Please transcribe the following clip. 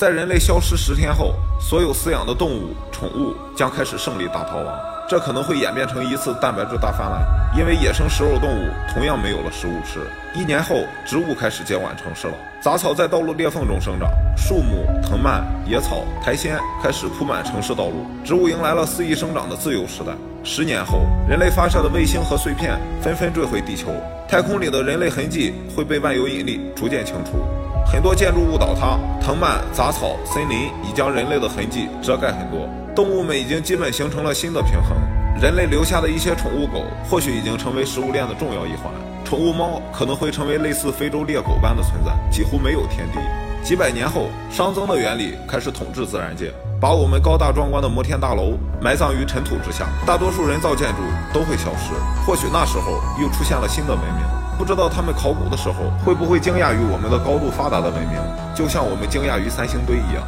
在人类消失十天后，所有饲养的动物、宠物将开始胜利大逃亡。这可能会演变成一次蛋白质大泛滥，因为野生食肉动物同样没有了食物吃。一年后，植物开始接管城市了，杂草在道路裂缝中生长，树木、藤蔓、野草、苔藓开始铺满城市道路，植物迎来了肆意生长的自由时代。十年后，人类发射的卫星和碎片纷纷坠回地球，太空里的人类痕迹会被万有引力逐渐清除，很多建筑物倒塌，藤蔓、杂草、森林已将人类的痕迹遮盖很多。动物们已经基本形成了新的平衡，人类留下的一些宠物狗或许已经成为食物链的重要一环，宠物猫可能会成为类似非洲猎狗般的存在，几乎没有天敌。几百年后，熵增的原理开始统治自然界，把我们高大壮观的摩天大楼埋葬于尘土之下，大多数人造建筑都会消失。或许那时候又出现了新的文明，不知道他们考古的时候会不会惊讶于我们的高度发达的文明，就像我们惊讶于三星堆一样。